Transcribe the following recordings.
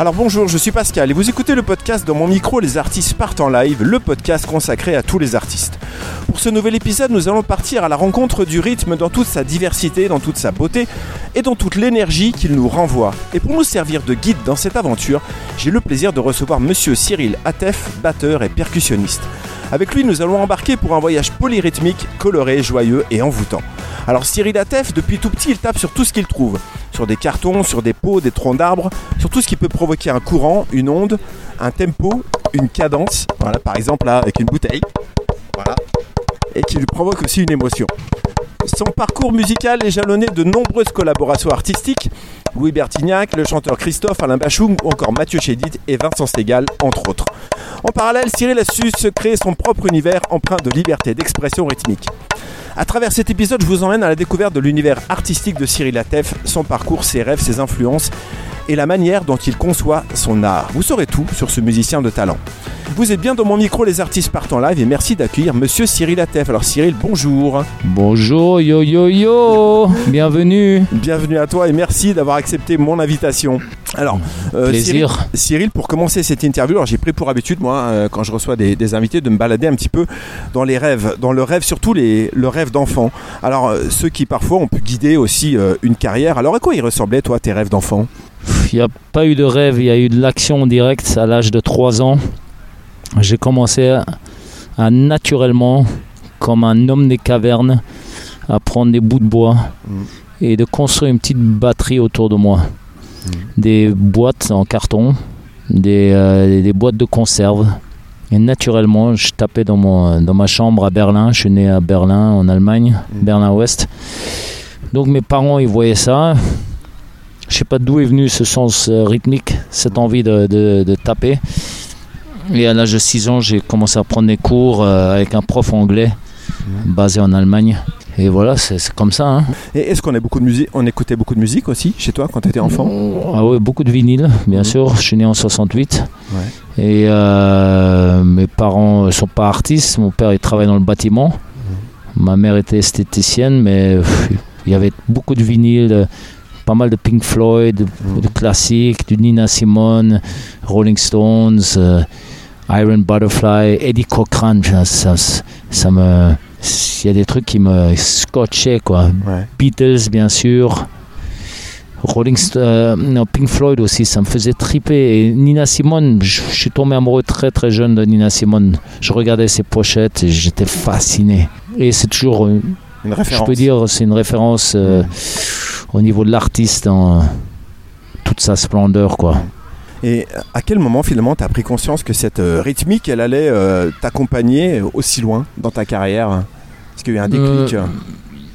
Alors bonjour, je suis Pascal et vous écoutez le podcast dans mon micro Les artistes partent en live, le podcast consacré à tous les artistes. Pour ce nouvel épisode, nous allons partir à la rencontre du rythme dans toute sa diversité, dans toute sa beauté et dans toute l'énergie qu'il nous renvoie. Et pour nous servir de guide dans cette aventure, j'ai le plaisir de recevoir monsieur Cyril Atef, batteur et percussionniste. Avec lui, nous allons embarquer pour un voyage polyrythmique, coloré, joyeux et envoûtant. Alors Cyril Atef, depuis tout petit, il tape sur tout ce qu'il trouve. Sur des cartons, sur des pots, des troncs d'arbres, sur tout ce qui peut provoquer un courant, une onde, un tempo, une cadence. Voilà, par exemple là, avec une bouteille. Voilà. Et qui lui provoque aussi une émotion. Son parcours musical est jalonné de nombreuses collaborations artistiques. Louis Bertignac, le chanteur Christophe, Alain Bachung ou encore Mathieu Chédid et Vincent Segal, entre autres. En parallèle, Cyril a su se créer son propre univers empreint de liberté d'expression rythmique. À travers cet épisode, je vous emmène à la découverte de l'univers artistique de Cyril Atef, son parcours, ses rêves, ses influences et la manière dont il conçoit son art. Vous saurez tout sur ce musicien de talent. Vous êtes bien dans mon micro Les Artistes partent en live et merci d'accueillir Monsieur Cyril Atef. Alors Cyril, bonjour. Bonjour, yo yo yo, bienvenue. Bienvenue à toi et merci d'avoir accepté mon invitation. Alors, euh. Cyril, Cyril, pour commencer cette interview, alors j'ai pris pour habitude, moi, euh, quand je reçois des, des invités, de me balader un petit peu dans les rêves, dans le rêve, surtout les, le rêve d'enfant. Alors, euh, ceux qui parfois ont pu guider aussi une carrière. Alors, à quoi ils ressemblaient, toi, tes rêves d'enfant? Il n'y a pas eu de rêve, il y a eu de l'action directe à l'âge de 3 ans. J'ai commencé à, à naturellement, comme un homme des cavernes, à prendre des bouts de bois Mm. et de construire une petite batterie autour de moi. Des boîtes en carton, des, euh, des boîtes de conserve. Et naturellement, je tapais dans, mon, dans ma chambre à Berlin. Je suis né à Berlin, en Allemagne, Mm. Berlin-Ouest. Donc mes parents, ils voyaient ça. Je sais pas d'où est venu ce sens euh, rythmique, cette envie de, de- de taper. Et à l'âge de 6 ans, j'ai commencé à prendre des cours euh, avec un prof anglais basé en Allemagne. Et voilà, c'est comme ça. hein. Et est-ce qu'on a beaucoup de musique On écoutait beaucoup de musique aussi chez toi quand tu étais enfant? Ah ouais, beaucoup de vinyle, bien Mhm. sûr. Je suis né en 68. Et euh, mes parents ne sont pas artistes. Mon père, il travaille dans le bâtiment. Ma mère était esthéticienne, mais pff, il y avait beaucoup de vinyle, pas mal de Pink Floyd, de, Mhm. de classiques, du Nina Simone, Rolling Stones, euh, Iron Butterfly, Eddie Cochran. Ça, ça, ça me... Il y a des trucs qui me scotchaient, quoi. Ouais. Beatles, bien sûr. Rolling euh, non, Pink Floyd aussi, ça me faisait triper. Et Nina Simone, je je suis tombé amoureux très très jeune de Nina Simone. Je regardais ses pochettes et j'étais fasciné. Et c'est toujours, euh, Une je référence. peux dire, c'est une référence euh, au niveau de l'artiste dans toute sa splendeur, quoi. Et à quel moment finalement tu as pris conscience que cette euh, rythmique, elle allait euh, t'accompagner aussi loin dans ta carrière? Est-ce qu'il y a eu un déclic? Euh,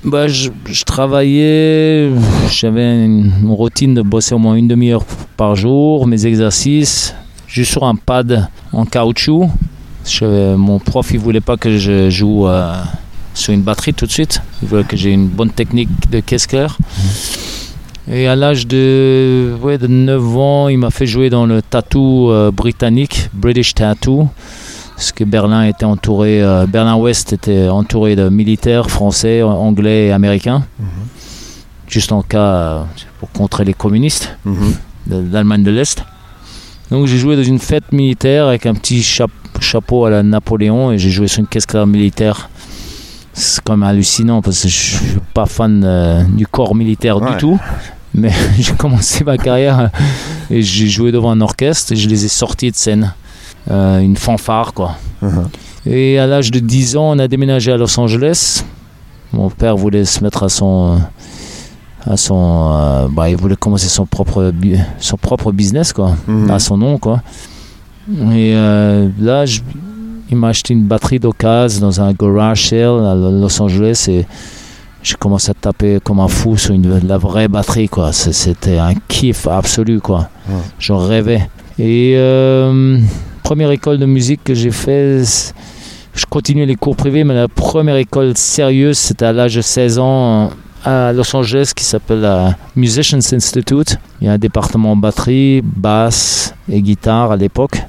Bah, je, je travaillais, j'avais une, routine de bosser au moins une demi-heure par jour, mes exercices, juste sur un pad en caoutchouc. Je- mon prof, il voulait pas que je joue euh, sur une batterie tout de suite. Il voulait que j'ai une bonne technique de caisse claire. Et à l'âge de, ouais, de 9 ans, il m'a fait jouer dans le tattoo euh, britannique, British Tattoo. Parce que Berlin était entouré, euh, Berlin-Ouest était entouré de militaires français, anglais et américains. Mhm. Juste en cas euh, pour contrer les communistes Mhm. de- d'Allemagne de l'Est. Donc j'ai joué dans une fête militaire avec un petit chap- chapeau à la Napoléon et j'ai joué sur une caisse claire militaire. C'est quand même hallucinant parce que je suis pas fan du corps militaire Ouais. du tout. Mais j'ai commencé ma carrière euh, et j'ai joué devant un orchestre et je les ai sortis de scène. Euh, une fanfare quoi. Mhm. Et à l'âge de 10 ans, on a déménagé à Los Angeles. Mon père voulait se mettre à son. À son euh, bah, il voulait commencer son propre, son propre business, quoi, Mhm. à son nom, quoi. Et euh, là, je- il m'a acheté une batterie d'occasion dans un garage sale à Los Angeles et j'ai commencé à taper comme un fou sur une, la vraie batterie, quoi. C'était un kiff absolu, quoi. Ouais. J'en rêvais. Et euh, première école de musique que j'ai fait, je continuais les cours privés, mais la première école sérieuse, c'était à l'âge de 16 ans à Los Angeles qui s'appelle la Musicians Institute. Il y a un département batterie, basse et guitare à l'époque.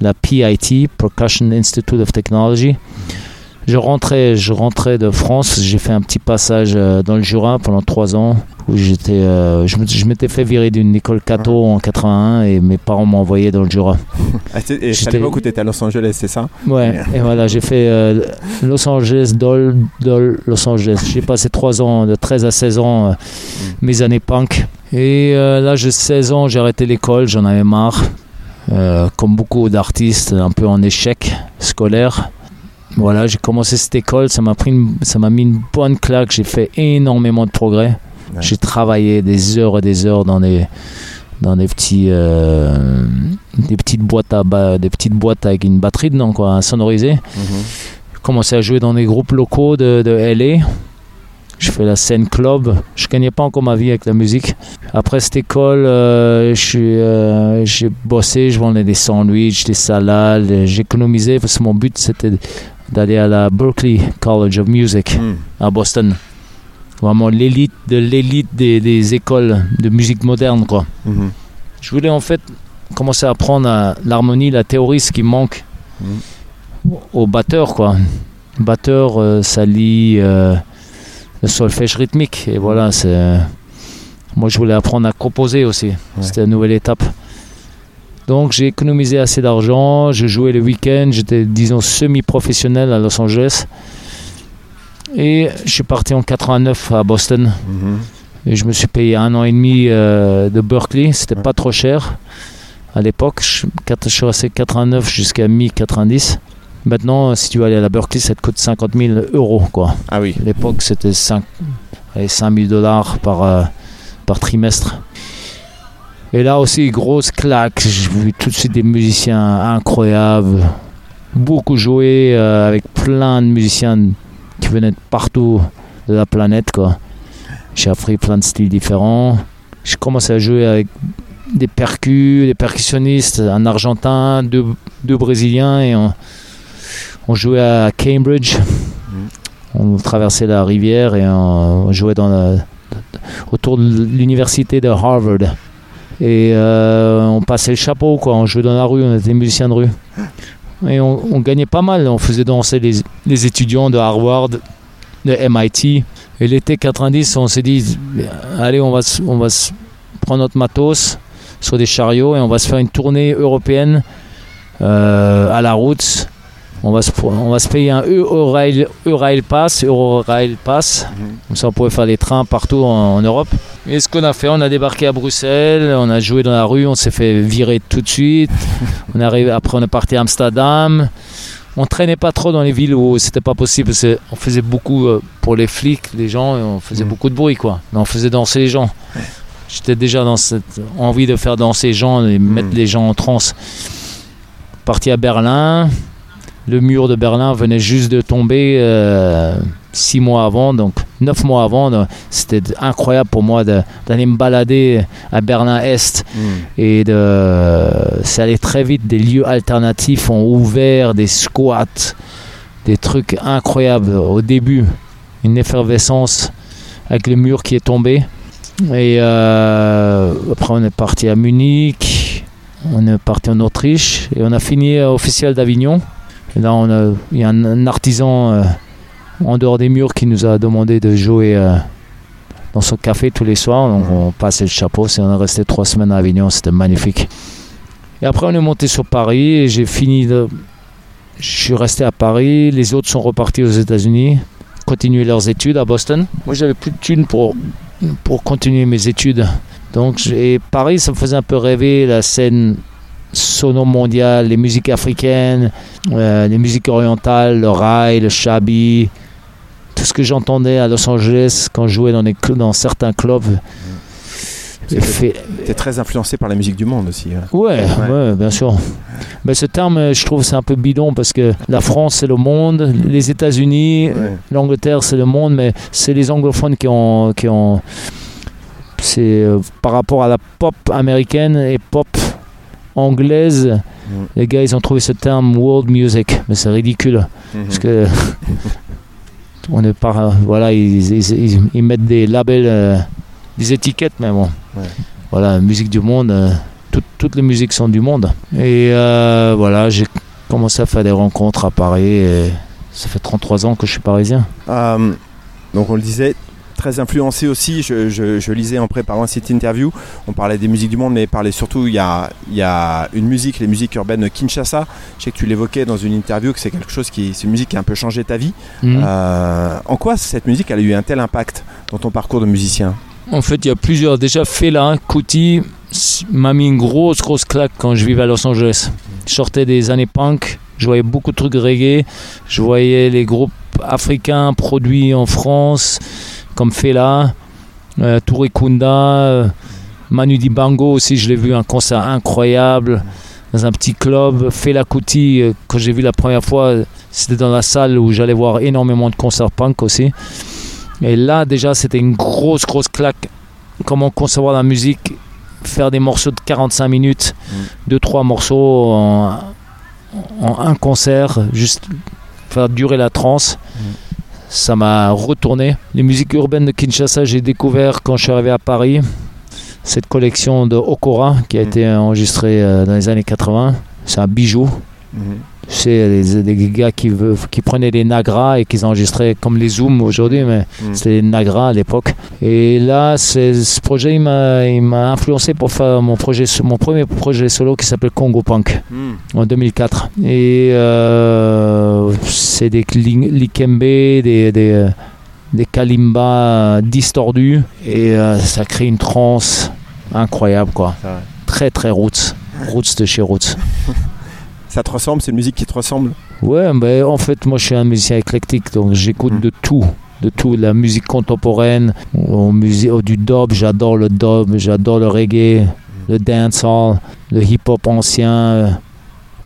La PIT, Percussion Institute of Technology. Je rentrais, je rentrais de France. J'ai fait un petit passage euh, dans le Jura pendant trois ans où j'étais, euh, je, m'étais fait virer d'une école catho en 81 et mes parents m'ont envoyé dans le Jura. Ah, et à l'époque où tu étais à Los Angeles, c'est ça? Ouais, et voilà, j'ai fait euh, Los Angeles, Dole, Dole, Los Angeles. J'ai passé trois ans, de 13 à 16 ans, euh, mes années punk. Et là, j'ai 16 ans, j'ai arrêté l'école, j'en avais marre. Comme beaucoup d'artistes, un peu en échec scolaire. Voilà, j'ai commencé cette école, ça m'a pris, une- ça m'a mis une bonne claque. J'ai fait énormément de progrès. Ouais. J'ai travaillé des heures et des heures dans des dans des petits euh, des petites boîtes à des petites boîtes avec une batterie dedans quoi, à sonoriser. Mhm. J'ai commencé à jouer dans des groupes locaux de, de LA. Je fais la scène club. Je gagnais pas encore ma vie avec la musique. Après cette école, euh, je euh, j'ai bossé, je vendais des sandwichs, des salades. J'économisais parce que mon but c'était d'aller à la Berklee College of Music Mhm. à Boston. Vraiment l'élite de l'élite des, des écoles de musique moderne quoi. Mhm. Je voulais en fait commencer à apprendre l'harmonie, la théorie, ce qui manque au batteur quoi. Batteur, euh, ça lie euh, le solfège rythmique et voilà c'est. Moi je voulais apprendre à composer aussi. C'était une nouvelle étape. Donc j'ai économisé assez d'argent, je jouais le week-end, j'étais disons semi-professionnel à Los Angeles. Et je suis parti en 89 à Boston. Mhm. Et je me suis payé un an et demi euh, de Berkeley. C'était Ouais. pas trop cher à l'époque. Je, suis resté 89 jusqu'à mi-90. Maintenant, si tu veux aller à la Berkeley, ça te coûte 50 000 euros. Quoi. Ah oui. À l'époque, c'était 5, 5 000 dollars par, euh, par trimestre. Et là aussi, grosse claque. J'ai vu tout de suite des musiciens incroyables. Beaucoup jouer euh, avec plein de musiciens qui venaient de partout de la planète. Quoi. J'ai appris plein de styles différents. J'ai commencé à jouer avec des percus, des percussionnistes, un Argentin, deux, deux Brésiliens et on, on jouait à Cambridge. On traversait la rivière et on, on jouait dans la- autour de l'université de Harvard. Et euh, on passait le chapeau, quoi. On jouait dans la rue, on était musiciens de rue. Et on, gagnait pas mal. On faisait danser les, étudiants de Harvard, de MIT. Et l'été 90, on s'est dit, allez, on va, prendre notre matos sur des chariots et on va se faire une tournée européenne euh, à la route. On va, se, on va se payer un Eurail, Eurail Pass, Eurail Pass. Comme ça, on pouvait faire les trains partout en, en Europe. Et ce qu'on a fait, on a débarqué à Bruxelles, on a joué dans la rue, on s'est fait virer tout de suite. on est arrivé, après, on est parti à Amsterdam. On traînait pas trop dans les villes où c'était pas possible parce qu'on faisait beaucoup euh, pour les flics, les gens, et on faisait Mhm. beaucoup de bruit, quoi. Mais on faisait danser les gens. J'étais déjà dans cette envie de faire danser les gens et mettre Mhm. les gens en transe. Parti à Berlin. Le mur de Berlin venait juste de tomber euh, six mois avant, donc neuf mois avant. C'était incroyable pour moi de- d'aller me balader à Berlin-Est Mhm. et de ça allait très vite des lieux alternatifs ont ouvert des squats des trucs incroyables au début une effervescence avec le mur qui est tombé et euh, après on est parti à Munich on est parti en Autriche et on a fini Festival d'Avignon là a il y a un, artisan euh, en dehors des murs qui nous a demandé de jouer euh, dans son café tous les soirs. Donc on passait le chapeau. C'est- On est resté trois semaines à Avignon. C'était magnifique. Et après on est monté sur Paris et j'ai fini de... Je suis resté à Paris. Les autres sont repartis aux États-Unis, continuer leurs études à Boston. Moi j'avais plus de thunes pour, pour continuer mes études. Donc j'ai- Paris ça me faisait un peu rêver la scène sono mondiale, les musiques africaines, euh, les musiques orientales, le rail, le shabby, tout ce que j'entendais à Los Angeles quand je jouais dans, les cl- dans certains clubs. Fait- T'es très influencé par la musique du monde aussi. hein. Ouais, Ouais. ouais, bien sûr. Mais ce terme, euh, je trouve, c'est un peu bidon parce que la France, c'est le monde, les États-Unis, Ouais. l'Angleterre, c'est le monde, mais c'est les anglophones qui ont. Qui ont c'est euh, par rapport à la pop américaine et pop anglaise, les gars, ils ont trouvé ce terme world music, mais c'est ridicule. Mhm. Parce que on est pas voilà ils, ils- ils- ils mettent des labels euh, des étiquettes mais bon Ouais. voilà musique du monde euh, tout- toutes les musiques sont du monde et euh, voilà j'ai commencé à faire des rencontres à Paris et Ça fait 33 ans que je suis parisien. Euh, donc on le disait, très influencé aussi. Je, je- je lisais en préparant cette interview, on parlait des musiques du monde, mais parlait surtout, il y a, il y a une musique, les musiques urbaines de Kinshasa. Je sais que tu l'évoquais dans une interview, que c'est quelque chose qui, c'est une musique qui a un peu changé ta vie. Mhm. Euh, en quoi cette musique elle a eu un tel impact dans ton parcours de musicien? En fait, il y a plusieurs. Déjà, Fela, Kuti m'a mis une grosse, grosse claque quand je vivais à Los Angeles. Je sortais des années punk, je voyais beaucoup de trucs reggae, je voyais les groupes africains produits en France, comme Fela, euh, Touré Kunda, euh, Manu Dibango aussi, je l'ai vu un concert incroyable dans un petit club. Fela Kuti, euh, quand j'ai vu la première fois, c'était dans la salle où j'allais voir énormément de concerts punk aussi. Et là, déjà, c'était une grosse, grosse claque. Comment concevoir la musique, faire des morceaux de 45 minutes, Mm. deux, trois morceaux en, en un concert, juste faire durer la transe. Ça m'a retourné. Les musiques urbaines de Kinshasa, j'ai découvert quand je suis arrivé à Paris. Cette collection de Okora qui a Mm. été enregistrée euh, dans les années 80. C'est un bijou. C'est des, des gars qui, qui prenaient des nagras et qui enregistraient comme les zooms aujourd'hui, mais Mm. c'était des nagras à l'époque. Et là, ce projet, il m'a influencé pour faire mon, projet, mon premier projet solo qui s'appelle Congo Punk Mm. en 2004. Et euh, c'est des li- likembe, des, des, des kalimba distordus, et euh, ça crée une transe incroyable, quoi. Très, très roots. Roots de chez Roots. Ça te ressemble C'est une musique qui te ressemble Ouais, mais en fait, moi je suis un musicien éclectique, donc j'écoute Mm. de tout. De tout, la musique contemporaine, au musée, au- du dub, j'adore le dub, j'adore le reggae, le dancehall, le hip-hop ancien, euh,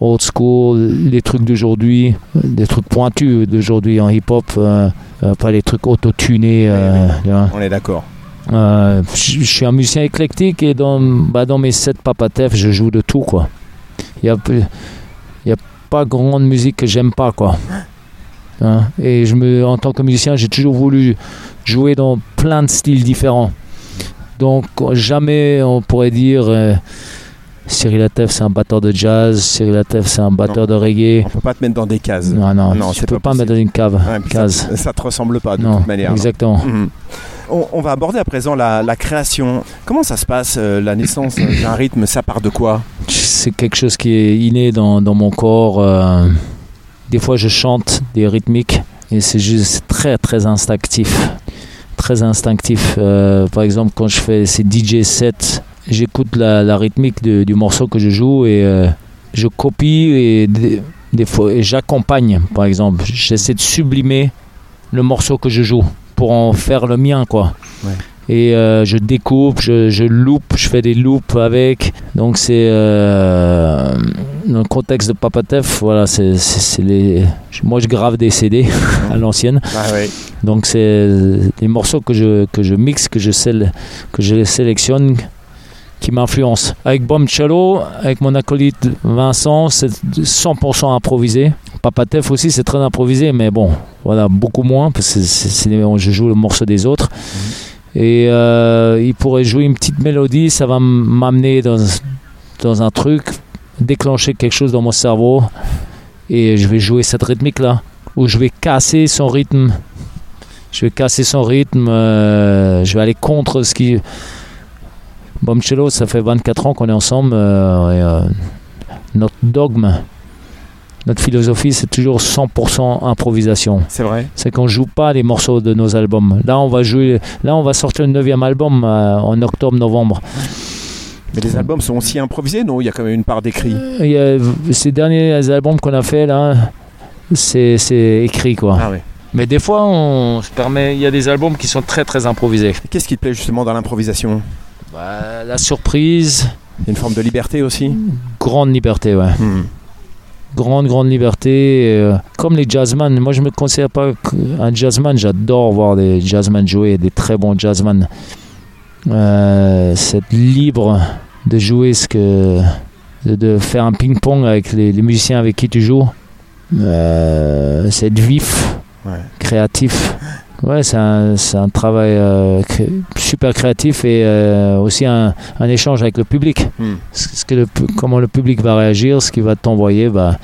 old school, les trucs d'aujourd'hui, des trucs pointus d'aujourd'hui en hip-hop, euh, euh, pas les trucs autotunés. euh. On est d'accord. Euh, je suis un musicien éclectique et dans, bah, dans mes sept papatef, je joue de tout quoi. Il y a, peu- il y a pas grande musique que j'aime pas quoi. Hein, Et je me, en tant que musicien, j'ai toujours voulu jouer dans plein de styles différents. Donc jamais on pourrait dire euh, Cyril Atef c'est un batteur de jazz, Cyril Atef c'est un batteur de reggae. On peut pas te mettre dans des cases. Non non, Non, tu peux pas pas mettre dans une cave, Ouais, puis case. Ça, ça te ressemble pas de non, toute manière. exactement. Mhm. On, on va aborder à présent la, la création. Comment ça se passe, euh, la naissance d'un rythme? Ça part de quoi? C'est quelque chose qui est inné dans, dans mon corps. euh, des fois, je chante des rythmiques et c'est juste très très instinctif. Très instinctif. Euh, par exemple, quand je fais ces DJ sets, j'écoute la, la rythmique de- du morceau que je joue et je copie et des, des fois et j'accompagne. Par exemple, j'essaie de sublimer le morceau que je joue pour en faire le mien, quoi. Ouais. Et euh, je découpe, je, je loupe, je fais des loops avec. Donc c'est euh, dans le contexte de Papatef, voilà, c'est c'est- c'est les. Moi je grave des CD à l'ancienne. Ah ouais. Donc c'est des morceaux que je que je mixe, que je que je sélectionne, qui m'influencent. Avec Bombchello, avec mon acolyte Vincent, c'est 100% improvisé. Papatef aussi, c'est très improvisé, mais bon, voilà, beaucoup moins parce que c'est- je joue le morceau des autres. Et euh, il pourrait jouer une petite mélodie, ça va m'amener dans, dans un truc, déclencher quelque chose dans mon cerveau, et je vais jouer cette rythmique-là, où je vais casser son rythme. Je vais casser son rythme, euh, je vais aller contre ce qui. Bombchello, ça fait 24 ans qu'on est ensemble, euh, et, euh, notre dogme, notre philosophie, c'est toujours 100% improvisation C'est vrai. c'est qu'on joue pas les morceaux de nos albums. Là, on va jouer, là, on va sortir le neuvième album euh, en octobre-novembre. Mais les albums sont aussi improvisés, non? Il y a quand même une part d'écrit. Ces derniers albums qu'on a fait là, c'est écrit quoi. Ah ouais. Mais des fois, on se permet. Il y a des albums qui sont très très improvisés. Qu'est-ce qui te plaît justement dans l'improvisation? Bah, la surprise, Une forme de liberté aussi grande liberté, ouais. Mhm. grande, grande liberté. euh, comme les jazzman. Moi, je me considère pas un jazzman. J'adore voir des jazzman jouer, des très bons jazzman. Euh, c'est libre de jouer ce que. de, de faire un ping-pong avec les, les musiciens avec qui tu joues. Euh, c'est être vif, Ouais. créatif. Ouais, c'est un, un travail euh, cré- super créatif et euh, aussi un, un échange avec le public Mhm. ce que le comment le public va réagir, ce qu'il va t'envoyer, bah,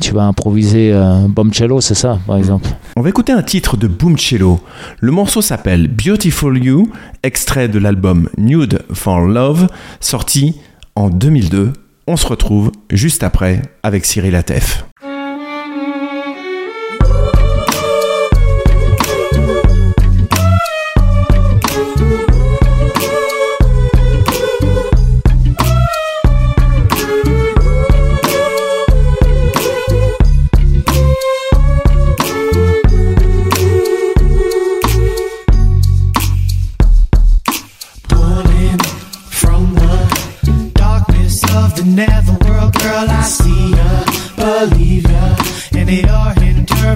tu vas improviser euh, Bombcello, c'est ça, par exemple. On va écouter un titre de Boomcello. Le morceau s'appelle Beautiful You, extrait de l'album Nude for Love, sorti en 2002. On se retrouve juste après avec Cyril Atef.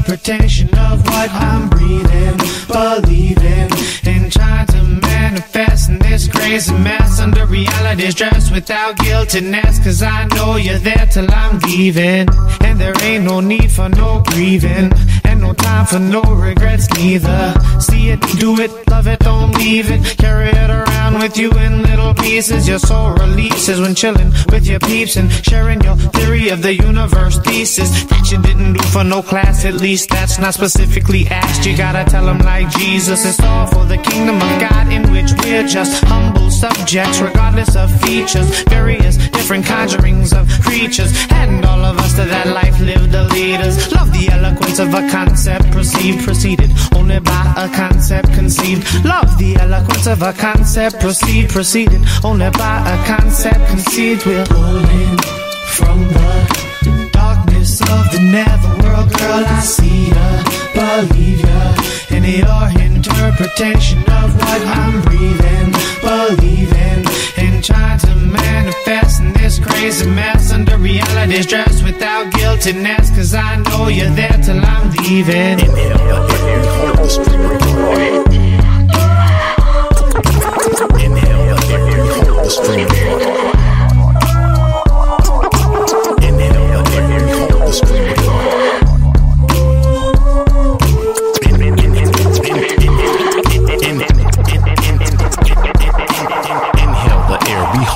Interpretation of what I'm breathing, believing, and trying to manifest in this crazy mess under reality's dress without guiltiness, cause I know you're there till I'm leaving, and there ain't no need for no grieving, no time for no regrets neither. See it, do it, love it, don't leave it, carry it around with you in little pieces. Your soul releases when chilling with your peeps and sharing your theory of the universe thesis that you didn't do for no class. At least that's not specifically asked. You gotta tell them like Jesus. It's all for the kingdom of God in which we're just humble subjects, regardless of features. Various different conjurings of creatures, and all of us to that life live the leaders. Love the eloquence of a concept perceived, preceded only by a concept conceived. Love the eloquence of a concept proceed, preceded only by a concept conceived. We're pulling from the darkness of the netherworld, girl. I see ya, believe ya, in your interpretation of what I'm breathing, believing, and trying to manifest in this crazy mess. Under reality's dress without guiltiness. Cause I know you're there till I'm leaving. Inhale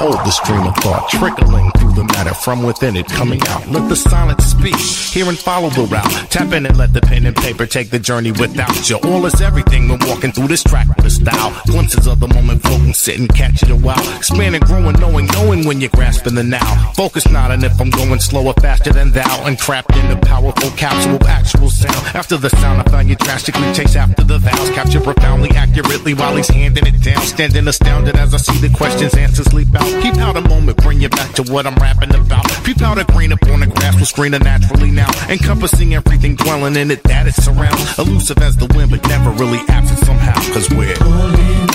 behold the stream of thought trickling through the matter from within it coming out. Let the silence speak, hear and follow the route. Tap in and let the pen and paper take the journey without you. All is everything when walking through this track with a style. Glimpses of the moment floating, sitting, catch it a while. Expanding, growing, knowing, knowing when you're grasping the now. Focus not on if I'm going slower, faster than thou. And trapped in the powerful capsule actual sound. After the sound, I find you drastically chase after the vows. Capture profoundly, accurately while he's handing it down. Standing astounded as I see the questions, answers leap out. Keep out a moment, bring you back to what I'm rapping about. Peep out a grain upon the grass will screen naturally now. Encompassing everything, dwelling in it that it surrounds. Elusive as the wind, but never really absent somehow. Cause we're pulling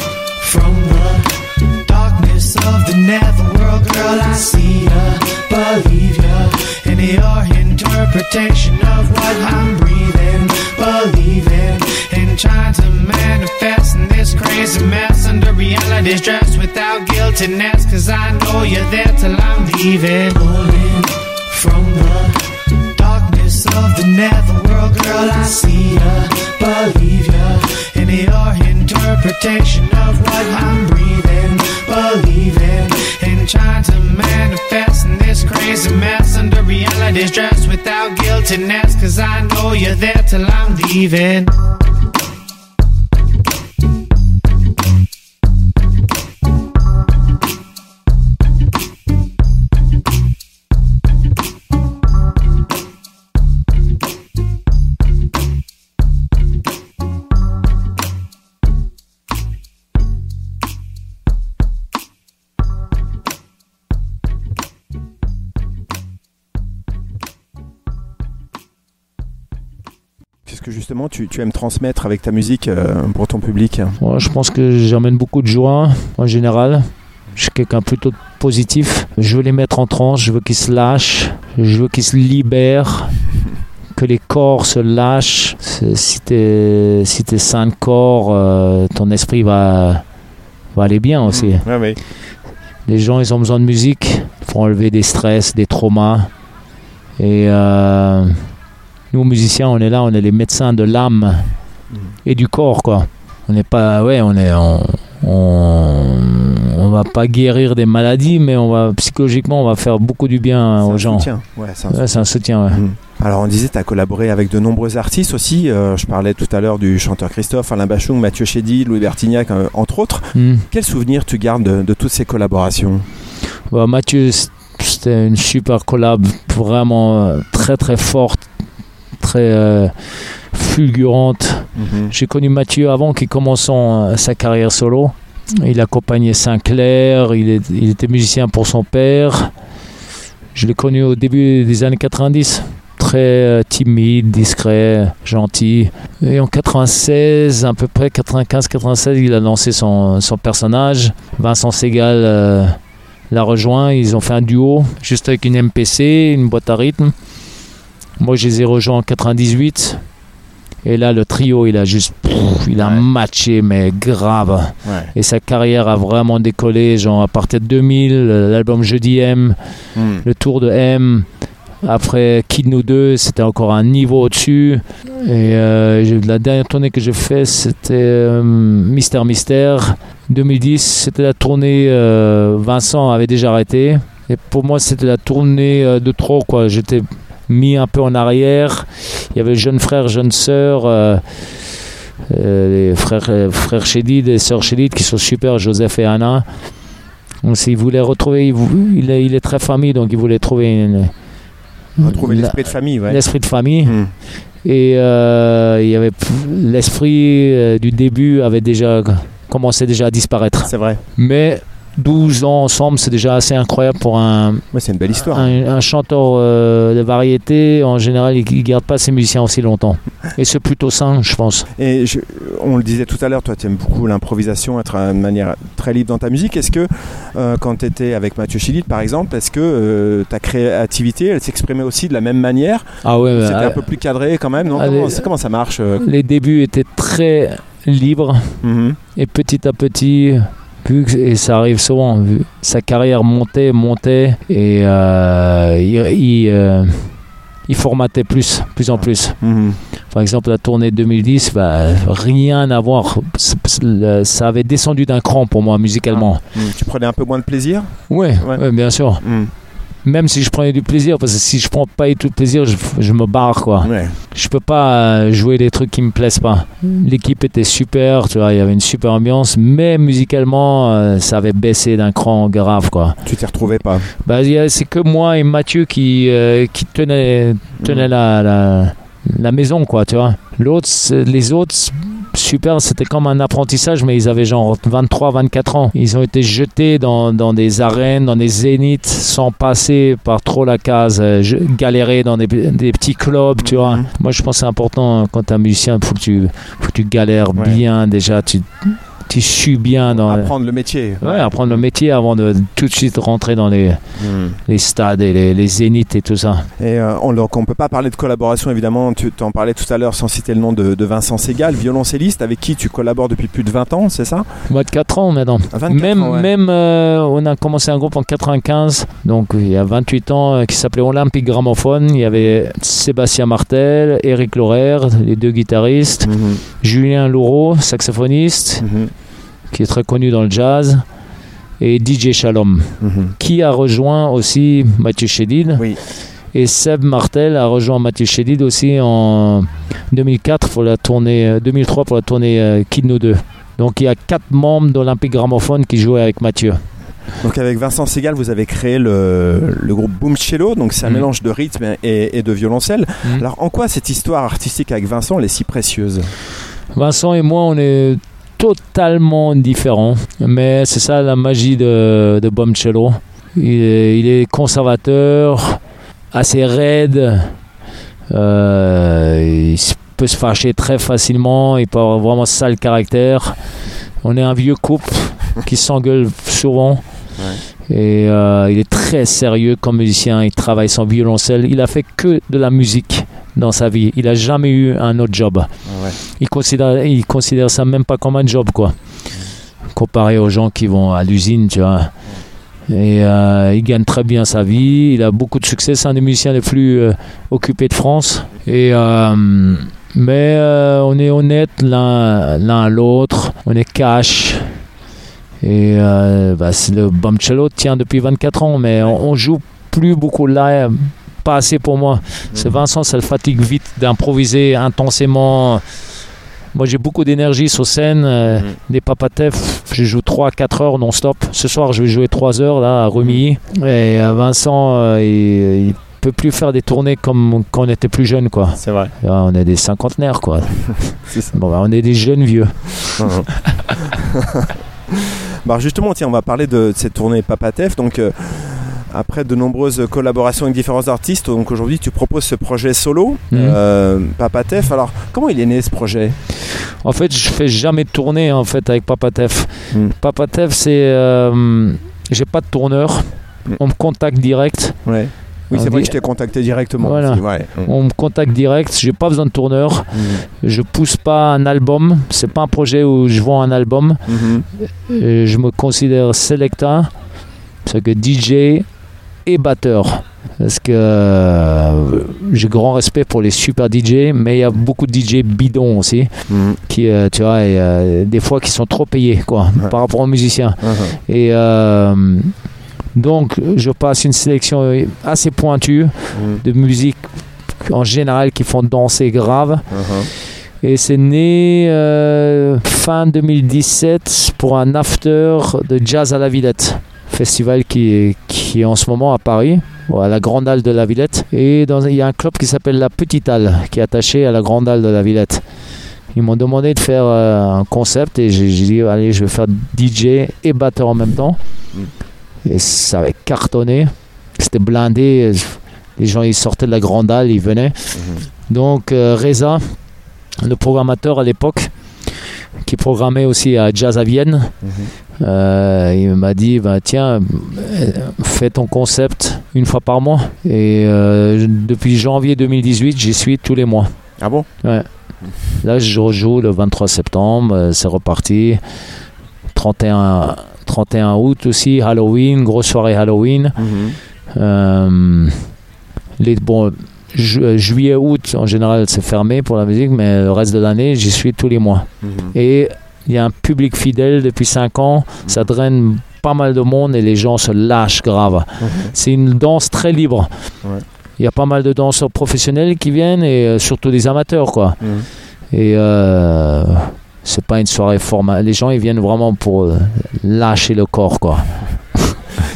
from the darkness of the netherworld, girl. I see ya, believe ya, in your interpretation of what I'm breathing, believing, and trying to manifest in this crazy mess under reality's dress without guiltiness. Cause I know you're there till I'm leaving. Pulling from the darkness of the netherworld, girl. I see ya, believe ya, in your interpretation of what I'm breathing, reality's dress without guiltiness. Cause I know you're there till I'm leaving. Justement tu, tu aimes transmettre avec ta musique euh, pour ton public? Je pense que j'emmène beaucoup de joie en général. Je suis quelqu'un plutôt positif. Je veux les mettre en transe, je veux qu'ils se lâchent, je veux qu'ils se libèrent, que les corps se lâchent. Si t'es si t'es sain de corps, euh, ton esprit va, va aller bien aussi. Ouais, ouais. Les gens, ils ont besoin de musique pour enlever des stress, des traumas. Et euh, nous, musiciens, on est là, on est les médecins de l'âme et du corps, quoi. On n'est pas, ouais, on est, on, on, on va pas guérir des maladies, mais on va psychologiquement, on va faire beaucoup du bien aux gens. soutien. Ouais, c'est un Ouais, c'est un soutien. ouais. Alors on disait tu as collaboré avec de nombreux artistes aussi. Euh, je parlais tout à l'heure du chanteur Christophe, Alain Bachung, Mathieu Chédy, Louis Bertignac, euh, entre autres. Hmm. Quel souvenir tu gardes de, de toutes ces collaborations? Bah, Mathieu, c'était une super collab, vraiment euh, très très forte, très euh, fulgurante. J'ai connu Mathieu avant qu'il commence son- euh, sa carrière solo. Il accompagnait Sinclair, il, est- il était musicien pour son père. Je l'ai connu au début des années 90. Très euh, timide, discret, gentil. Et en 96, à peu près 95-96, il a lancé son, son personnage. Vincent Segal euh, l'a rejoint. Ils ont fait un duo, juste avec une MPC, une boîte à rythme. Moi, je les ai rejoints en 98. Et là, le trio, il a juste. pff, il a Ouais. matché, mais grave. Ouais. Et sa carrière a vraiment décollé. Genre, à partir de 2000, euh, l'album Jeudi M, Hmm. le tour de M. Après Kid Nous 2, c'était encore un niveau au-dessus. Et euh, la dernière tournée que j'ai fait, c'était euh, Mystère Mystère. 2010, c'était la tournée. euh, Vincent avait déjà arrêté. Et pour moi, c'était la tournée euh, de trop. quoi. J'étais mis un peu en arrière. Il y avait jeunes frères, jeunes sœurs. euh, euh, les frères, euh, frères Chédid et sœurs Chédid qui sont super, Joseph et Anna. Donc, s'il voulait retrouver, il, il est, il est très famille, donc il voulait trouver une- Retrouver la- l'esprit de famille, ouais. l'esprit de famille. Hmm. Et euh, il y avait l'esprit du début avait déjà commencé déjà à disparaître. C'est vrai. Mais 12 ans ensemble, c'est déjà assez incroyable pour un, Ouais, c'est une belle histoire. un, un chanteur euh, de variété. En général, il ne garde pas ses musiciens aussi longtemps. Et c'est plutôt sain, je pense. Et je- on le disait tout à l'heure, toi tu aimes beaucoup l'improvisation, être de manière très libre dans ta musique. Est-ce que euh, quand tu étais avec Mathieu Chilid par exemple, est-ce que euh, ta créativité elle s'exprimait aussi de la même manière? Ah ouais, C'était euh, un peu plus cadré quand même, non? Allez. comment, ça marche les débuts étaient très libres. Mhm. Et petit à petit, vu que, et ça arrive souvent, vu- sa carrière montait, montait, et euh, il, il, euh, il formatait plus, plus en plus. Mhm. Par exemple, la tournée 2010, bah, rien à voir. Ça avait descendu d'un cran pour moi musicalement. Mhm. Tu prenais un peu moins de plaisir? Ouais. ouais, bien sûr. Mhm. Même si je prenais du plaisir, parce que si je prends pas tout le plaisir, je, je me barre quoi. Ouais. Je peux pas euh, jouer des trucs qui me plaisent pas. L'équipe était super, tu vois, il y avait une super ambiance, mais musicalement, euh, ça avait baissé d'un cran grave, quoi. Tu t'y retrouvais pas Bah, c'est que moi et Mathieu qui, euh, qui tenaient, tenaient Mhm. la, la, la maison, quoi, tu vois. L'autre, les autres, super, c'était comme un apprentissage, mais ils avaient genre 23, 24 ans. Ils ont été jetés dans, dans des arènes, dans des zéniths, sans passer par trop la case, euh, je- galérer dans des, des petits clubs, tu vois. Mhm. Moi, je pense que c'est important quand tu es un musicien, il faut, que tu- faut que tu galères Ouais. bien déjà, tu, tu bien dans. Apprendre le métier. Ouais, apprendre le métier avant de tout de suite rentrer dans les, Mhm. les stades et les, les zéniths et tout ça. Et euh, on ne peut pas parler de collaboration évidemment, tu en parlais tout à l'heure sans citer le nom de, de Vincent Segal, violoncelliste avec qui tu collabores depuis plus de 20 ans, c'est ça? 24 ans maintenant. 24 même ans, ouais. même euh, on a commencé un groupe en 95, donc il y a 28 ans, euh, qui s'appelait Olympique Gramophone. Il y avait Sébastien Martel, Eric Laurer, les deux guitaristes, Mhm. Julien Laureau, saxophoniste, Mhm. Qui est très connu dans le jazz, et DJ Shalom, Mhm. qui a rejoint aussi Mathieu Chédid. Oui. Et Seb Martel a rejoint Mathieu Chédid aussi en 2004 pour la tournée, euh, 2003 pour la tournée euh, Kid No 2. Donc il y a quatre membres d'Olympique Gramophone qui jouaient avec Mathieu. Donc avec Vincent Segal, vous avez créé le, le groupe Boom Cello, donc c'est un Mhm. mélange de rythme et, et de violoncelle. Mhm. Alors en quoi cette histoire artistique avec Vincent elle est si précieuse? Vincent et moi, on est totalement différents, mais c'est ça la magie de, de Bomcello. Il est, il est conservateur, assez raide, euh, il peut se fâcher très facilement, il peut avoir vraiment sale caractère. On est un vieux couple qui s'engueule souvent. Et euh, il est très sérieux comme musicien, il travaille son violoncelle. Il a fait que de la musique dans sa vie. Il n'a jamais eu un autre job. Il considère, il considère ça même pas comme un job, quoi. Comparé aux gens qui vont à l'usine, tu vois. Et euh, il gagne très bien sa vie. Il a beaucoup de succès. C'est un des musiciens les plus euh, occupés de France. Et euh, mais on est honnête l'un à l'autre. On est cash. Et bah, le Bumcello tient depuis 24 ans, mais on, on joue plus beaucoup live pas assez pour moi. C'est Vincent, ça le fatigue vite d'improviser intensément. Moi, j'ai beaucoup d'énergie sur scène. euh, Mhm. Des papatefs, je joue 3-4 heures non-stop. Ce soir, je vais jouer 3 heures là, à Remilly. Et euh, Vincent, euh, il, il peut plus faire des tournées comme quand on était plus jeune, quoi. C'est vrai. Là, on est des cinquantenaires, quoi. Bon, bah, on est des jeunes vieux. Bah justement, tiens, on va parler de, de cette tournée Papatef. Donc, euh, après de nombreuses collaborations avec différents artistes, donc aujourd'hui, tu proposes ce projet solo, Mhm. euh, Papatef. Alors, comment il est né ce projet? En fait, je fais jamais de tournée en fait avec Papatef. Mm. Papatef, c'est euh, j'ai pas de tourneur. Mm. On me contacte direct. Ouais. Oui, c'est vrai dit- que je t'ai contacté directement. Voilà. aussi, ouais. Mhm. On me contacte direct. J'ai pas besoin de tourneur. Mhm. Je pousse pas un album. C'est pas un projet où je vends un album. Mhm. Euh, Je me considère selecta, c'est que DJ et batteur. Parce que euh, j'ai grand respect pour les super DJ, mais il y a beaucoup de DJ bidons aussi, Mhm. qui, euh, tu vois, et, euh, des fois qui sont trop payés, quoi, Ouais. par rapport aux musiciens. Mhm. Et donc, je passe une sélection assez pointue Mhm. de musique en général qui font danser grave. Et c'est né euh, fin 2017 pour un after de Jazz à la Villette. Festival qui est, qui est en ce moment à Paris, à la Grande Halle de la Villette. Et dans, il y a un club qui s'appelle la Petite Halle, qui est attaché à la Grande Halle de la Villette. Ils m'ont demandé de faire euh, un concept et j'ai dit, allez, je vais faire DJ et batteur en même temps. Et ça avait cartonné. C'était blindé. Les gens, ils sortaient de la Grande Halle, ils venaient. Donc, euh, Reza, le programmateur à l'époque, qui programmait aussi à Jazz à Vienne, euh, il m'a dit bah, tiens, euh, fais ton concept une fois par mois. Et euh, depuis janvier 2018, j'y suis tous les mois. Ah bon? Là, je rejoue le 23 septembre, c'est reparti. 31, 31 août aussi, Halloween, grosse soirée Halloween. Mhm. Euh, les, bon, ju- juillet, août, en général, c'est fermé pour la musique, mais le reste de l'année, j'y suis tous les mois. Mhm. Et il y a un public fidèle depuis 5 ans, ça draine pas mal de monde et les gens se lâchent grave. C'est une danse très libre. Ouais. Il y a pas mal de danseurs professionnels qui viennent et euh, surtout des amateurs, quoi. Mhm. Et euh, c'est pas une soirée formelle. Les gens, ils viennent vraiment pour euh, lâcher le corps, quoi.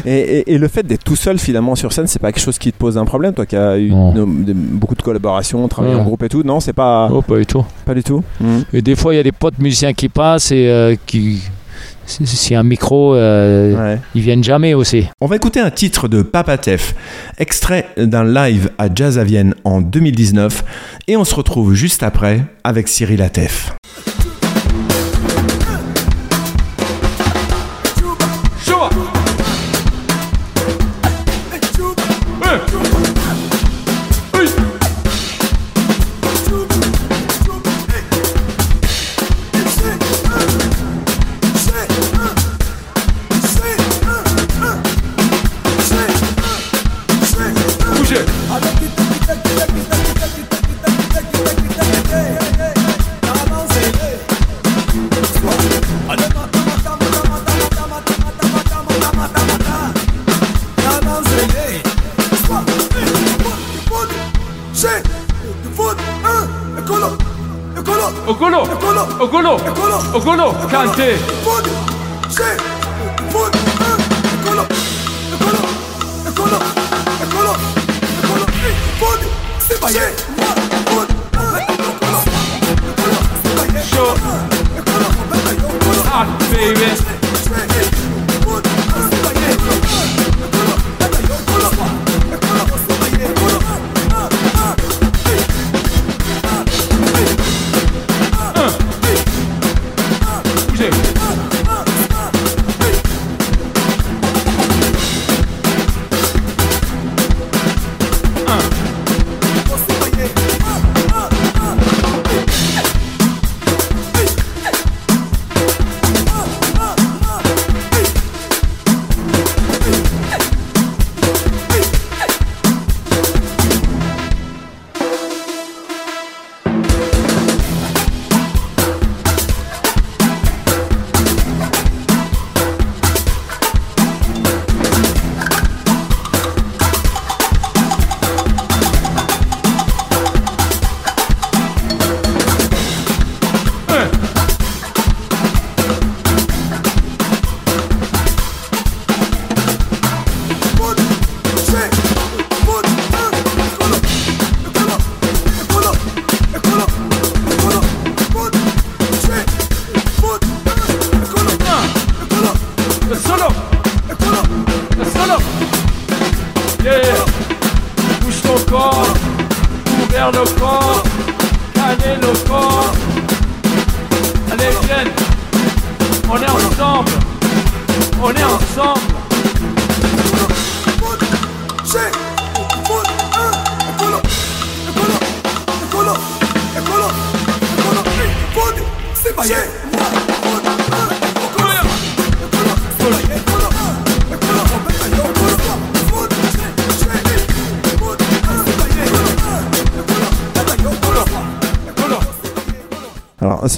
Et, et- et le fait d'être tout seul finalement sur scène, c'est pas quelque chose qui te pose un problème, toi qui as eu de- beaucoup de collaborations, travaillé Ouais. en groupe et tout, non, c'est pas, Oh, pas du tout. pas du tout. Mhm. Et des fois, il y a des potes musiciens qui passent et euh, qui. si- S'il y a un micro, euh, Ouais. ils viennent jamais aussi. On va écouter un titre de Papatef, extrait d'un live à Jazz à Vienne en 2019, et on se retrouve juste après avec Cyril Atef. Ogolo, Ogolo, Kante. Put Shit Put Golo Golo Golo Golo Golo Put Shiba Yeah Put Show. Hot, baby.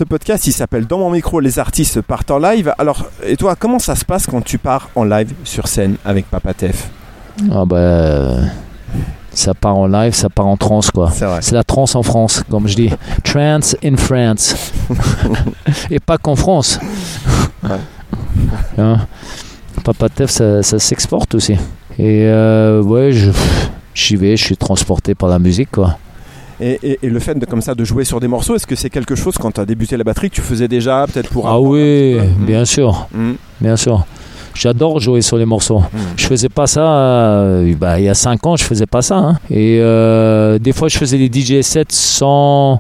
Ce podcast, il s'appelle Dans mon micro, les artistes partent en live. Alors, et toi, comment ça se passe quand tu pars en live sur scène avec Papa Tef Ah bah, ça part en live, ça part en trance quoi. C'est la trance en France, comme je dis. Trance in France. Et pas qu'en France. Hein? Papa Tef, ça, ça s'exporte aussi. Et euh, ouais, je- j'y vais, je suis transporté par la musique quoi. Et, et- et le fait de, comme ça de jouer sur des morceaux, est-ce que c'est quelque chose quand tu as débuté la batterie que tu faisais déjà peut-être pour Ah oui, bien sûr, Mhm. bien sûr. J'adore jouer sur les morceaux. Mhm. Je faisais pas ça euh, bah, il y a 5 ans, je faisais pas ça. hein. Et euh, des fois, je faisais des DJ sets sans,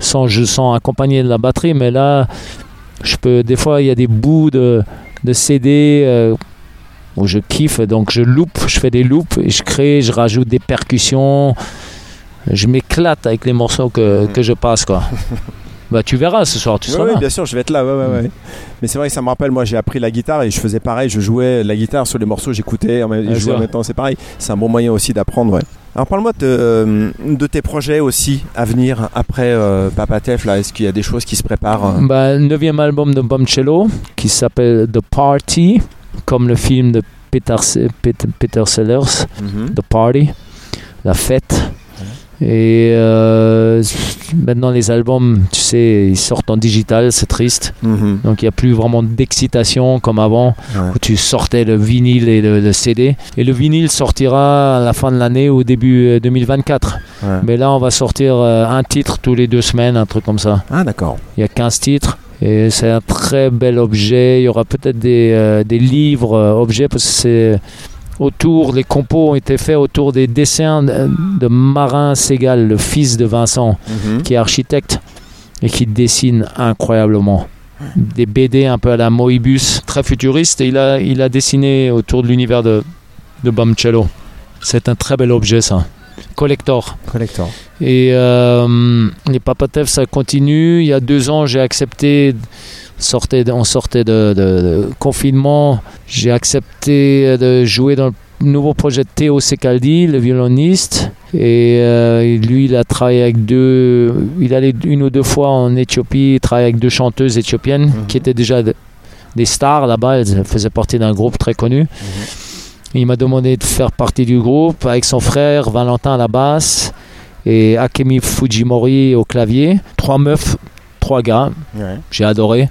sans, je- accompagner de la batterie, mais là, je peux. Des fois, il y a des bouts de, de CD euh, où je kiffe, donc je loupe, je fais des loops et je crée, je rajoute des percussions. Je m'éclate avec les morceaux que, que je passe, quoi. bah, tu verras ce soir, tu seras là. bien sûr, je vais être là. Ouais, ouais, ouais. Mais c'est vrai que ça me rappelle, moi j'ai appris la guitare et je faisais pareil, je jouais la guitare sur les morceaux, j'écoutais, en même- Ouais, je jouais en c'est même temps, c'est pareil. C'est un bon moyen aussi d'apprendre. Ouais. Alors parle-moi de, euh, de tes projets aussi à venir après euh, Papa Tef. Là, est-ce qu'il y a des choses qui se préparent euh? Bah, le neuvième album de Bombcello qui s'appelle The Party, comme le film de Peter, Se- Peter, Peter Sellers, Mhm. The Party, la fête. Et euh, maintenant les albums, tu sais, ils sortent en digital, c'est triste. Mhm. Donc il n'y a plus vraiment d'excitation comme avant, Ouais. où tu sortais le vinyle et le, le CD. Et le vinyle sortira à la fin de l'année ou au début euh, 2024. Ouais. Mais là, on va sortir euh, un titre tous les deux semaines, un truc comme ça. Ah d'accord. Il y a 15 titres et c'est un très bel objet. Il y aura peut-être des, euh, des livres euh, objets parce que c'est autour, les compos ont été faits autour des dessins de, de Marin Segal, le fils de Vincent, Mhm. qui est architecte et qui dessine incroyablement. Des BD un peu à la Moebius, très futuriste et il a, il a dessiné autour de l'univers de, de Bamcello. C'est un très bel objet ça. Collector. Collector. Et euh, les Papatef, ça continue. Il y a deux ans, j'ai accepté, sortait, on sortait de, de- de confinement, j'ai accepté de jouer dans le nouveau projet de Théo Secaldi, le violoniste. Et euh, lui, il a travaillé avec deux. Il allait une ou deux fois en Éthiopie, il travaillait avec deux chanteuses éthiopiennes qui étaient déjà de- des stars là-bas. Elles faisaient partie d'un groupe très connu. Il m'a demandé de faire partie du groupe avec son frère Valentin à la basse et Akemi Fujimori au clavier. Trois meufs, trois gars. Ouais. J'ai adoré.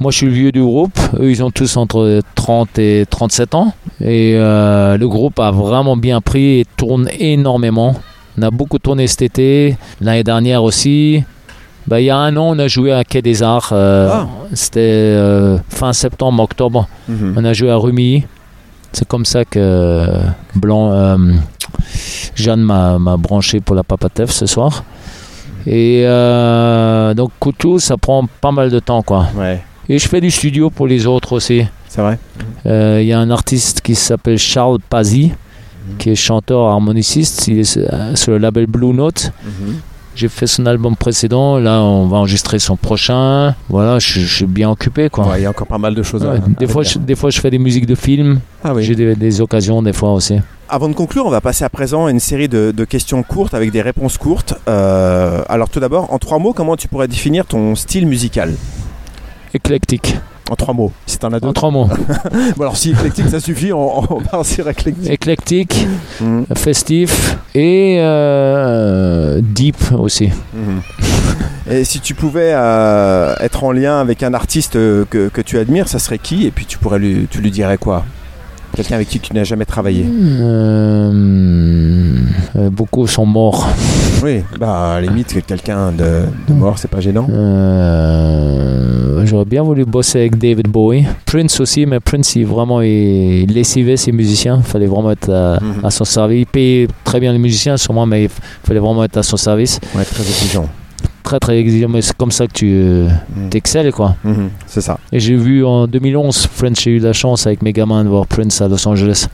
Moi, je suis le vieux du groupe. Eux, ils ont tous entre 30 et 37 ans. Et euh, le groupe a vraiment bien pris et tourne énormément. On a beaucoup tourné cet été, l'année dernière aussi. Bah, il y a un an, on a joué à Quai des Arts. euh, Ah. C'était euh, fin septembre, octobre. Mhm. On a joué à Rumi. C'est comme ça que Blanc, Jeanne m'a m'a branché pour la Papatef ce soir. Et euh, donc Coutou, ça prend pas mal de temps quoi. Ouais. Et je fais du studio pour les autres aussi. C'est vrai. Euh, Il y a un artiste qui s'appelle Charles Pazzi, qui est chanteur harmoniciste. Il est sur- euh, sur le label Blue Note. Mhm. J'ai fait son album précédent. Là, on va enregistrer son prochain. Voilà, je, je suis bien occupé quoi. Ouais, il y a encore pas mal de choses. à- des, à fois, je, des fois, je fais des musiques de films. Ah oui. J'ai des, des occasions des fois aussi. Avant de conclure, on va passer à présent à une série de, de questions courtes avec des réponses courtes. Euh, alors tout d'abord, en trois mots, comment tu pourrais définir ton style musical? Éclectique. En trois mots, si t'en as En trois mots. Bon, alors si éclectique ça suffit, on, on va sur éclectique. Éclectique, Mhm. festif et euh, deep aussi. Mhm. Et si tu pouvais euh, être en lien avec un artiste que, que tu admires, ça serait qui? Et puis tu pourrais lui, tu lui dirais quoi? Quelqu'un avec qui tu n'as jamais travaillé. Euh, euh, beaucoup sont morts. Oui, bah à la limite, quelqu'un de, de mort, c'est pas gênant. Euh, J'aurais bien voulu bosser avec David Bowie. Prince aussi, mais Prince, il vraiment il lessivait ses musiciens. Il fallait vraiment être à, Mhm. à son service. Il payait très bien les musiciens, sûrement, mais il fallait vraiment être à son service. Ouais, très exigeant. Très, très exigeant, mais c'est comme ça que tu euh, Mhm. t'excelles, quoi. Mhm, C'est ça. Et j'ai vu en 2011, Prince, j'ai eu la chance avec mes gamins de voir Prince à Los Angeles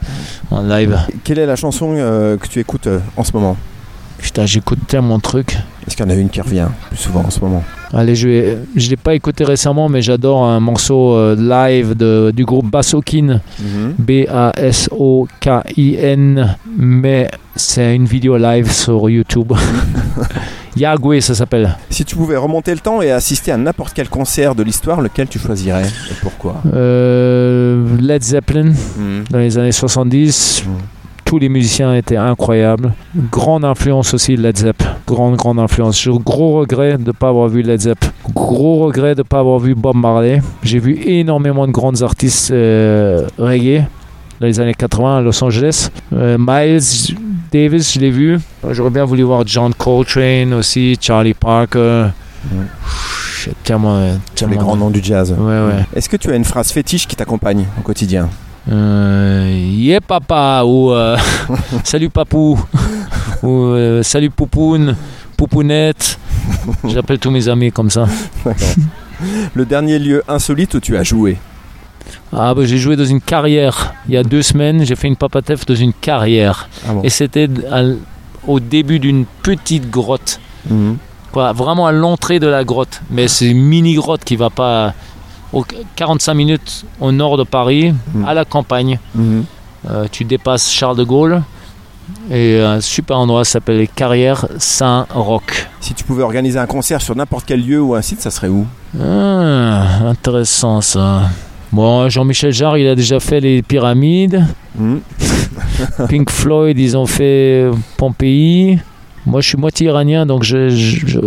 en live. Quelle est la chanson euh, que tu écoutes euh, en ce moment? J'écoute tellement de trucs. Est-ce qu'il y en a une qui revient plus souvent en ce moment Allez, je je l'ai pas écouté récemment, mais j'adore un morceau euh, live de, du groupe Bassokin, B-A-S-O-K-I-N, mais c'est une vidéo live sur YouTube. Yagwe, ça s'appelle. Si tu pouvais remonter le temps et assister à n'importe quel concert de l'histoire, lequel tu choisirais et pourquoi? Euh, Led Zeppelin, dans les années 70. Mhm. Tous les musiciens étaient incroyables. Grande influence aussi Led Zepp. Grande, grande influence. J'ai gros regret de ne pas avoir vu Led Zepp. Gros regret de ne pas avoir vu Bob Marley. J'ai vu énormément de grands artistes euh, reggae dans les années 80 à Los Angeles. Euh, Miles Davis, je l'ai vu. J'aurais bien voulu voir John Coltrane aussi, Charlie Parker. Mhm. J'ai tellement, Les tellement- grands noms du jazz. Ouais, ouais. Est-ce que tu as une phrase fétiche qui t'accompagne au quotidien? Yeah papa ou euh, salut papou ou euh, salut poupoune poupounette. J'appelle tous mes amis comme ça. Le dernier lieu insolite où tu as joué. Ah bah, j'ai joué dans une carrière. Il y a deux semaines j'ai fait une papatef dans une carrière. Ah bon. Et c'était au début d'une petite grotte. Mhm. quoi vraiment à l'entrée de la grotte. Mais c'est une mini grotte qui va pas au 45 minutes au nord de Paris Mhm. à la campagne Mhm. Euh, tu dépasses Charles de Gaulle et un super endroit s'appelle les Carrières Saint-Roch. Si tu pouvais organiser un concert sur n'importe quel lieu ou un site, ça serait où? Ah, intéressant ça. Bon, Jean-Michel Jarre, il a déjà fait les pyramides. Mhm. Pink Floyd, ils ont fait Pompéi. Moi, je suis moitié iranien, donc je, je, je- j'ai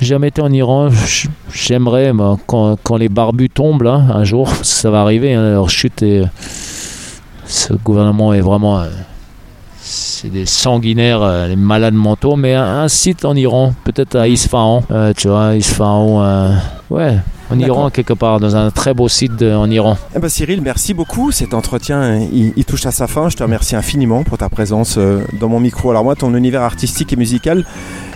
jamais été en Iran. J'aimerais, quand, quand les barbus tombent, un jour, ça va arriver, hein, leur chute. Et, ce gouvernement est vraiment. euh, c'est des sanguinaires, euh, les malades mentaux, mais un, site en Iran, peut-être à Isfahan, euh, tu vois, Isfahan, euh, ouais, en. Iran quelque part, dans un très beau site de- en Iran. Eh ben, Cyril, merci beaucoup. Cet entretien, il, il touche à sa fin. Je te remercie infiniment pour ta présence euh, dans mon micro. Alors moi, ton univers artistique et musical,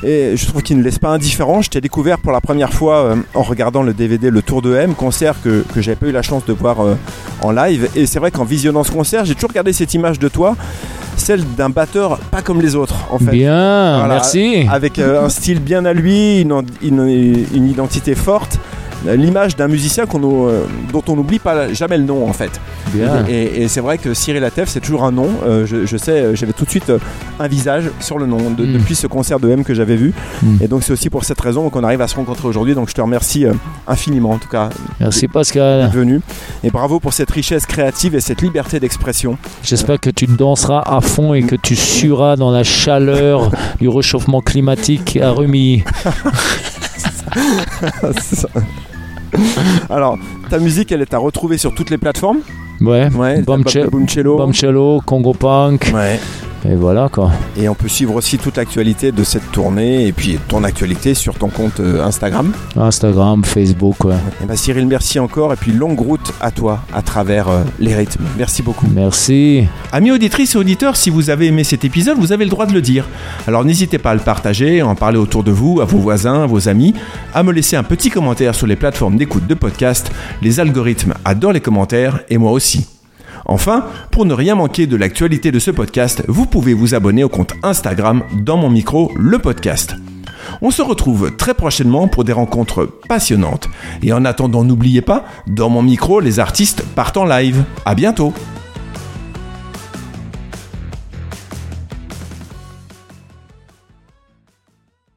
et je trouve qu'il ne laisse pas indifférent. Je t'ai découvert pour la première fois euh, en regardant le DVD Le Tour de M, concert que, que j'avais pas eu la chance de voir euh, en live. Et c'est vrai qu'en visionnant ce concert, j'ai toujours regardé cette image de toi, celle d'un batteur pas comme les autres, en fait. Bien, Voilà. merci. avec euh, un style bien à lui, une, une- une identité forte, l'image d'un musicien qu'on euh, dont on n'oublie pas jamais le nom en fait. Bien. Et, et c'est vrai que Cyril Atef c'est toujours un nom. Euh, je, je sais, euh, j'avais tout de suite un visage sur le nom de- Mm. depuis ce concert de M que j'avais vu. Mm. Et donc c'est aussi pour cette raison qu'on arrive à se rencontrer aujourd'hui. Donc je te remercie infiniment en tout cas Merci Pascal. d'être venu. Et bravo pour cette richesse créative et cette liberté d'expression. J'espère que tu danseras à fond et que tu sueras dans la chaleur du réchauffement climatique à Rumi. Alors ta musique elle est à retrouver sur toutes les plateformes. Ouais. Ouais, Boomcello. Congo Punk. Ouais. Et voilà quoi. Et on peut suivre aussi toute l'actualité de cette tournée et puis ton actualité sur ton compte euh, Instagram. Instagram, Facebook, ouais. Et bah Cyril, merci encore et puis longue route à toi à travers euh, les rythmes. Merci beaucoup. Merci. Amis auditrices et auditeurs, si vous avez aimé cet épisode, vous avez le droit de le dire. Alors n'hésitez pas à le partager, à en parler autour de vous, à vos voisins, à vos amis, à me laisser un petit commentaire sur les plateformes d'écoute de podcast. Les algorithmes adorent les commentaires et moi aussi. Enfin, pour ne rien manquer de l'actualité de ce podcast, vous pouvez vous abonner au compte Instagram dans mon micro, le podcast. On se retrouve très prochainement pour des rencontres passionnantes. Et en attendant, n'oubliez pas, dans mon micro, les artistes partent en live. À bientôt!